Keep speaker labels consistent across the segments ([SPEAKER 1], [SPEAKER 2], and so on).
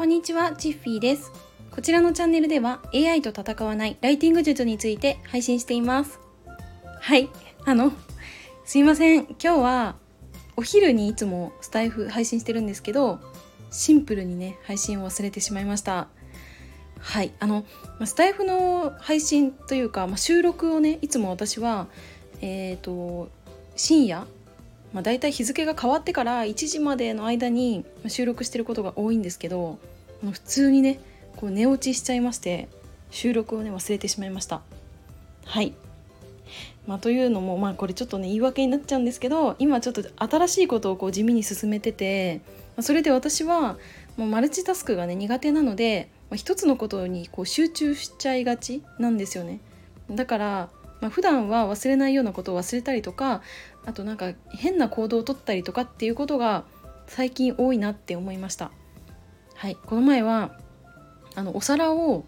[SPEAKER 1] こんにちは、チッフィーです。こちらのチャンネルでは AI と戦わないライティング術について配信しています。はい、あの、すいません。今日はお昼にいつもスタイフ配信してるんですけど、シンプルにね、配信を忘れてしまいました。はい、あの、まスタイフの配信というか、まあ、収録をね、いつも私は、えっ、と、深夜、まあ、大体日付が変わってから1時までの間に収録してることが多いんですけど普通にねこう寝落ちしちゃいまして収録をね忘れてしまいました。はい。まあ、というのもまあこれちょっとね言い訳になっちゃうんですけど今ちょっと新しいことをこう地味に進めててまあそれで私はもうマルチタスクがね苦手なので、まあ、一つのことにこう集中しちゃいがちなんですよね。だからまあ、普段は忘れないようなことを忘れたりとかあとなんか変な行動をとったりとかっていうことが最近多いなって思いました。はい。この前はあのお皿を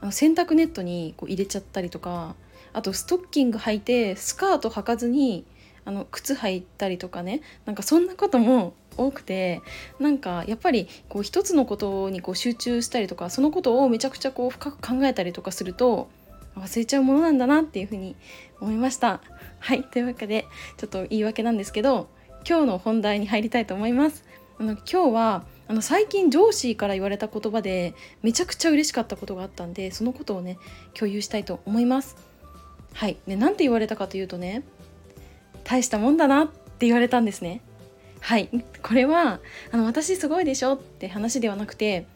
[SPEAKER 1] あの洗濯ネットにこう入れちゃったりとかあとストッキング履いてスカート履かずにあの靴履いたりとかね。なんかそんなことも多くてなんかやっぱりこう一つのことにこう集中したりとかそのことをめちゃくちゃこう深く考えたりとかすると忘れちゃうものなんだなっていうふうに思いました。はいというわけでちょっと言い訳なんですけど今日の本題に入りたいと思います。あの今日はあの最近上司から言われた言葉でめちゃくちゃ嬉しかったことがあったんでそのことをね共有したいと思います。はいで何て言われたかというとね大したもんだなって言われたんですね。はいこれはあの私すごいでしょって話ではなくて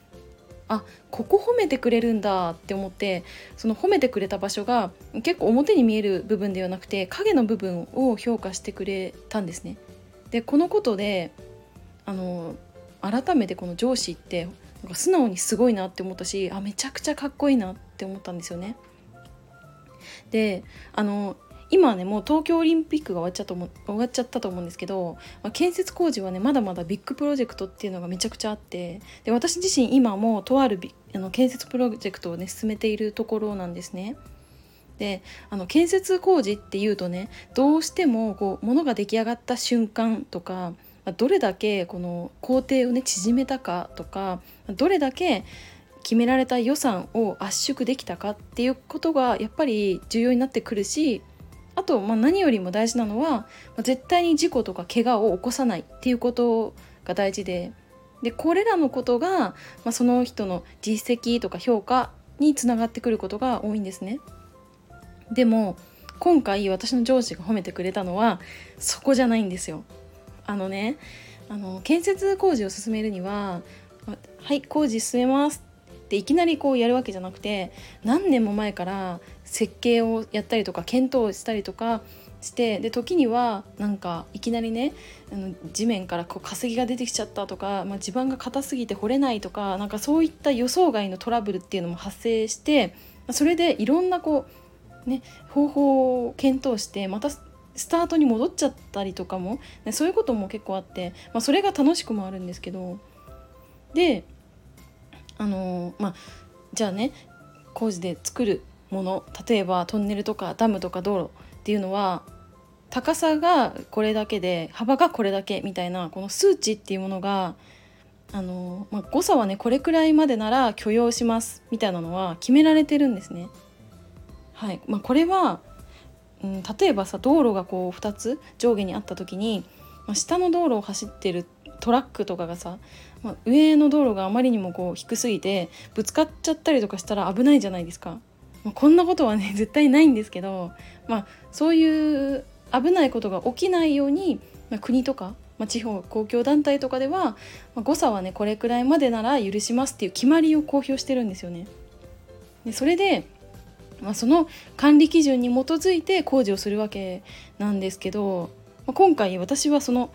[SPEAKER 1] あここ褒めてくれるんだって思ってその褒めてくれた場所が結構表に見える部分ではなくて影の部分を評価してくれたんですね。でこのことであの改めてこの上司ってなんか素直にすごいなって思ったしあめちゃくちゃかっこいいなって思ったんですよね。であの今ねもう東京オリンピックが終わっちゃと思終わっちゃったと思うんですけど、まあ、建設工事はねまだまだビッグプロジェクトっていうのがめちゃくちゃあってで私自身今もとあるあの建設プロジェクトをね進めているところなんですね。であの建設工事っていうとねどうしてもこう物が出来上がった瞬間とかどれだけこの工程をね縮めたかとかどれだけ決められた予算を圧縮できたかっていうことがやっぱり重要になってくるしあと、まあ、何よりも大事なのは、まあ、絶対に事故とか怪我を起こさないっていうことが大事ででこれらのことが、まあ、その人の実績とか評価につながってくることが多いんですね。でも今回私の上司が褒めてくれたのはそこじゃないんですよ。あのねあの建設工事を進めるには「はい工事進めます」っていきなりこうやるわけじゃなくて何年も前から設計をやったりとか検討したりとかしてで時にはなんかいきなりねあの地面からこう化石が出てきちゃったとか、まあ、地盤が硬すぎて掘れないとかなんかそういった予想外のトラブルっていうのも発生してそれでいろんなこう、ね、方法を検討してまたスタートに戻っちゃったりとかも、ね、そういうことも結構あって、まあ、それが楽しくもあるんですけどであのまあじゃあね工事で作るもの例えばトンネルとかダムとか道路っていうのは高さがこれだけで幅がこれだけみたいなこの数値っていうものがあの、まあ、誤差はねこれくらいまでなら許容しますみたいなのは決められてるんですね。はいまあ、これは、うん、例えばさ道路がこう2つ上下にあった時に、まあ、下の道路を走ってるトラックとかがさ、まあ、上の道路があまりにもこう低すぎてぶつかっちゃったりとかしたら危ないじゃないですか。まあ、こんなことはね 絶対ないんですけど、まあ、そういう危ないことが起きないように、まあ、国とか、まあ、地方公共団体とかでは、まあ、誤差はねこれくらいまでなら許しますっていう決まりを公表してるんですよね。でそれで、まあ、その管理基準に基づいて工事をするわけなんですけど、まあ、今回私はその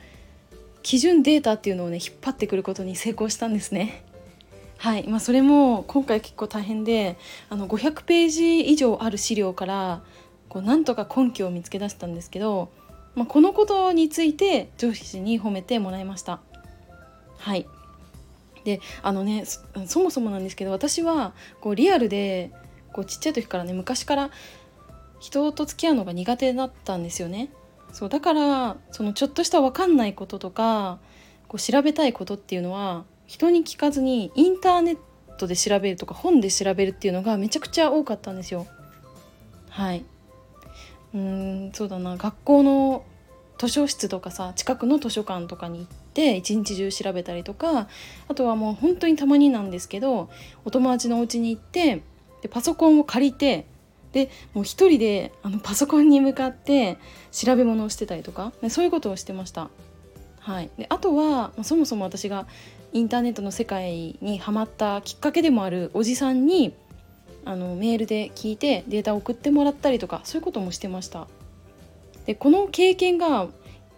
[SPEAKER 1] 基準データっていうのをね引っ張ってくることに成功したんですね。はいまあ、それも今回結構大変であの500ページ以上ある資料からこうなんとか根拠を見つけ出したんですけど、まあ、このことについて上司に褒めてもらいました。はいであのねそもそもなんですけど私はこうリアルでこうちっちゃい時からね昔から人と付き合うのが苦手だったんですよね。そうだからそのちょっとした分かんないこととかこう調べたいことっていうのは人に聞かずにインターネットで調べるとか本で調べるっていうのがめちゃくちゃ多かったんですよ。はいうんそうだな学校の図書室とかさ近くの図書館とかに行って一日中調べたりとかあとはもう本当にたまになんですけどお友達のお家に行ってでパソコンを借りてでもう一人であのパソコンに向かって調べ物をしてたりとかそういうことをしてました。はい、であとはそもそも私がインターネットの世界にハマったきっかけでもあるおじさんにあのメールで聞いてデータを送ってもらったりとかそういうこともしてました。でこの経験が、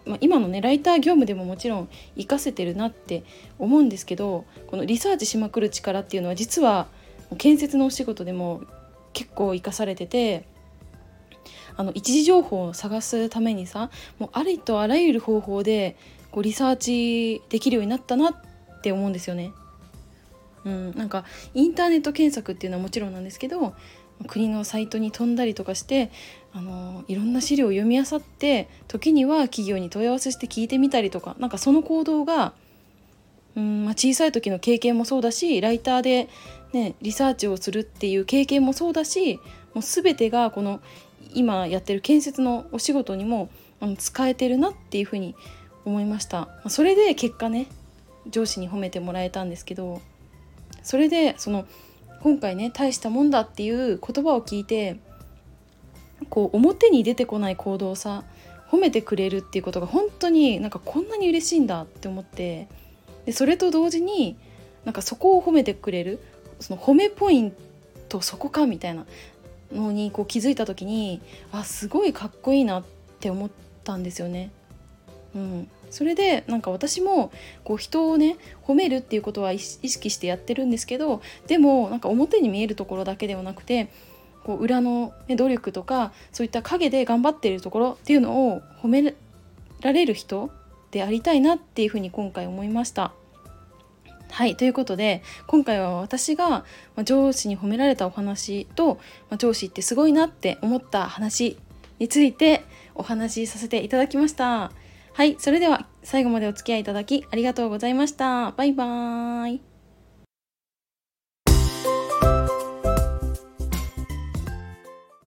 [SPEAKER 1] まあ、今のねライター業務でももちろん活かせてるなって思うんですけどこのリサーチしまくる力っていうのは実は建設のお仕事でも結構活かされててあの一時情報を探すためにさもうありとあらゆる方法でこうリサーチできるようになったなって思うんですよね。うん、なんかインターネット検索っていうのはもちろんなんですけど国のサイトに飛んだりとかしてあのいろんな資料を読み漁って時には企業に問い合わせして聞いてみたりとかなんかその行動が、うんまあ、小さい時の経験もそうだしライターで、ね、リサーチをするっていう経験もそうだしもう全てがこの今やってる建設のお仕事にも使えてるなっていうふうに思いました。それで結果ね上司に褒めてもらえたんですけどそれでその今回ね大したもんだっていう言葉を聞いてこう表に出てこない行動さ褒めてくれるっていうことが本当になんかこんなに嬉しいんだって思ってでそれと同時になんかそこを褒めてくれるその褒めポイントそこかみたいなのにこう気づいた時にあすごいかっこいいなって思ったんですよね。うん、それでなんか私もこう人をね褒めるっていうことは意識してやってるんですけどでもなんか表に見えるところだけではなくてこう裏の、ね、努力とかそういった陰で頑張っているところっていうのを褒められる人でありたいなっていうふうに今回思いました。はいということで今回は私が上司に褒められたお話と上司ってすごいなって思った話についてお話しさせていただきました。はい、それでは最後までお付き合いいただきありがとうございました。バイバーイ。